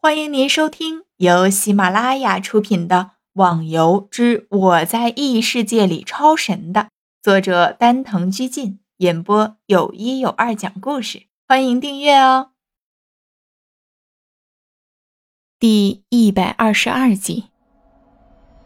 欢迎您收听由喜马拉雅出品的《网游之我在异世界里超神》的作者丹藤居进演播，有一有二讲故事。欢迎订阅哦。第一百二十二集，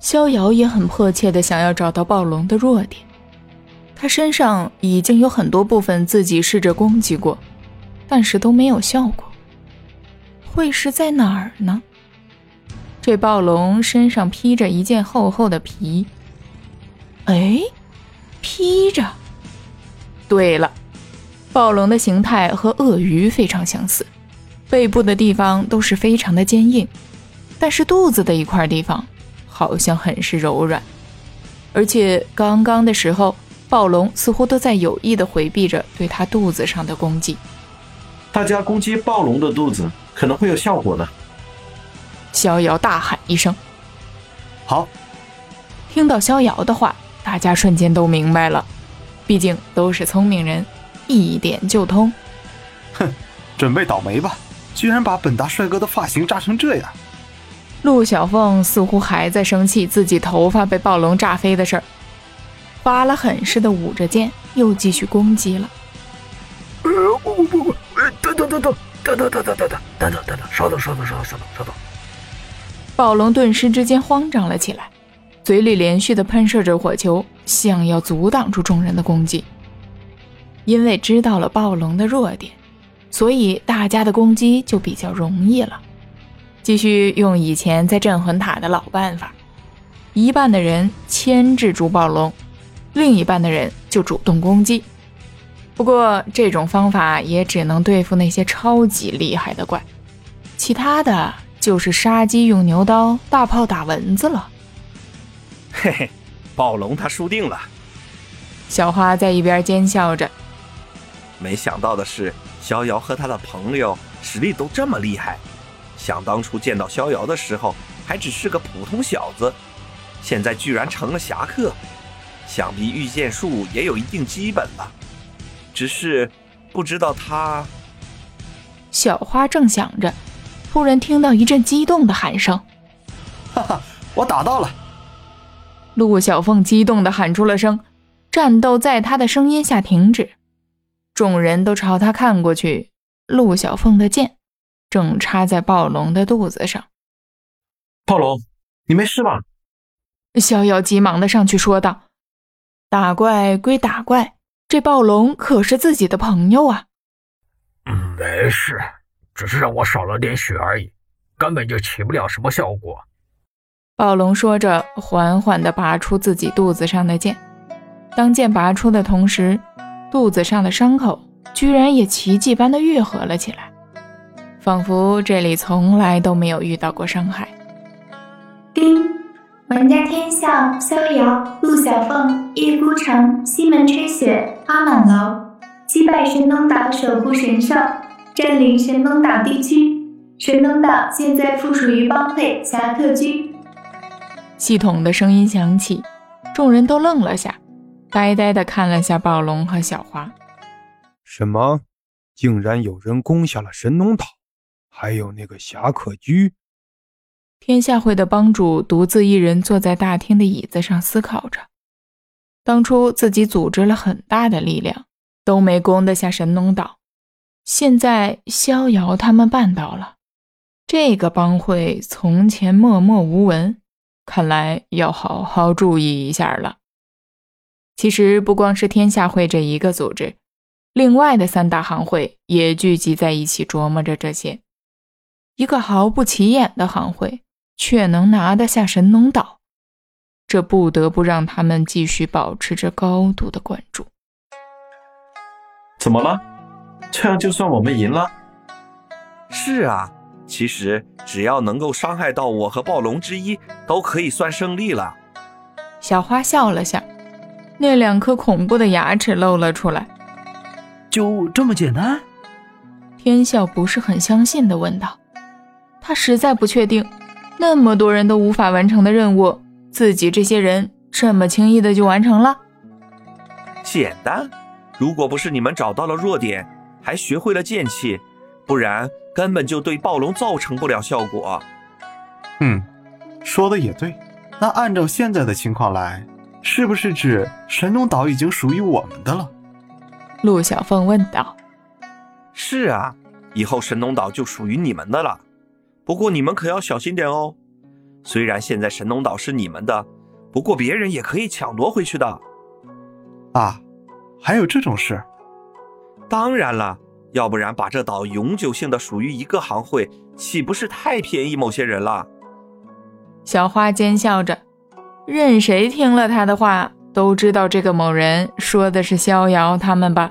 逍遥也很迫切的想要找到暴龙的弱点。他身上已经有很多部分自己试着攻击过，但是都没有效果。会是在哪儿呢？这暴龙身上披着一件厚厚的皮。哎，披着。对了，暴龙的形态和鳄鱼非常相似，背部的地方都是非常的坚硬，但是肚子的一块地方好像很是柔软。而且刚刚的时候，暴龙似乎都在有意的回避着对它肚子上的攻击。大家攻击暴龙的肚子。可能会有效果的。逍遥大喊一声：“好！”听到逍遥的话，大家瞬间都明白了，毕竟都是聪明人，一点就通。哼，准备倒霉吧！居然把本大帅哥的发型炸成这样。陆小凤似乎还在生气自己头发被暴龙炸飞的事儿，发了狠似的舞着剑，又继续攻击了。等等等等。等等等等等等等等等等，稍等稍等稍等稍等稍等！暴龙顿时之间慌张了起来，嘴里连续的喷射着火球，想要阻挡住众人的攻击。因为知道了暴龙的弱点，所以大家的攻击就比较容易了。继续用以前在镇魂塔的老办法，一半的人牵制住暴龙，另一半的人就主动攻击。不过这种方法也只能对付那些超级厉害的怪，其他的就是杀鸡用牛刀，大炮打蚊子了。嘿嘿，暴龙他输定了。小花在一边奸笑着。没想到的是，逍遥和他的朋友实力都这么厉害。想当初见到逍遥的时候，还只是个普通小子，现在居然成了侠客，想必御剑术也有一定基本了。只是不知道他。小花正想着，突然听到一阵激动的喊声：“哈哈，我打到了！”陆小凤激动的喊出了声，战斗在他的声音下停止。众人都朝他看过去，陆小凤的剑正插在暴龙的肚子上。暴龙，你没事吧？逍遥急忙的上去说道：“打怪归打怪。”这暴龙可是自己的朋友啊！嗯，没事，只是让我少了点血而已，根本就起不了什么效果。暴龙说着，缓缓地拔出自己肚子上的剑。当剑拔出的同时，肚子上的伤口居然也奇迹般的愈合了起来，仿佛这里从来都没有遇到过伤害。叮。玩家天笑、逍遥、陆小凤、叶孤城、西门吹雪、花满楼击败神农岛守护神兽，占领神农岛地区。神农岛现在附属于帮会侠客居。系统的声音响起，众人都愣了下，呆呆的看了下暴龙和小花。什么？竟然有人攻下了神农岛，还有那个侠客居？天下会的帮主独自一人坐在大厅的椅子上思考着，当初自己组织了很大的力量，都没攻得下神农岛，现在逍遥他们办到了。这个帮会从前默默无闻，看来要好好注意一下了。其实不光是天下会这一个组织，另外的三大行会也聚集在一起琢磨着这些。一个毫不起眼的行会。却能拿得下神农岛，这不得不让他们继续保持着高度的关注。怎么了？这样就算我们赢了？是啊，其实只要能够伤害到我和暴龙之一，都可以算胜利了。小花笑了下，那两颗恐怖的牙齿露了出来。就这么简单？天笑不是很相信的问道，他实在不确定。那么多人都无法完成的任务，自己这些人这么轻易的就完成了？简单，如果不是你们找到了弱点，还学会了剑气，不然根本就对暴龙造成不了效果。嗯，说的也对。那按照现在的情况来，是不是指神农岛已经属于我们的了？陆小凤问道。是啊，以后神农岛就属于你们的了。不过你们可要小心点哦。虽然现在神农岛是你们的，不过别人也可以抢夺回去的。啊，还有这种事？当然了，要不然把这岛永久性的属于一个行会，岂不是太便宜某些人了？小花奸笑着，任谁听了他的话，都知道这个某人说的是逍遥他们吧。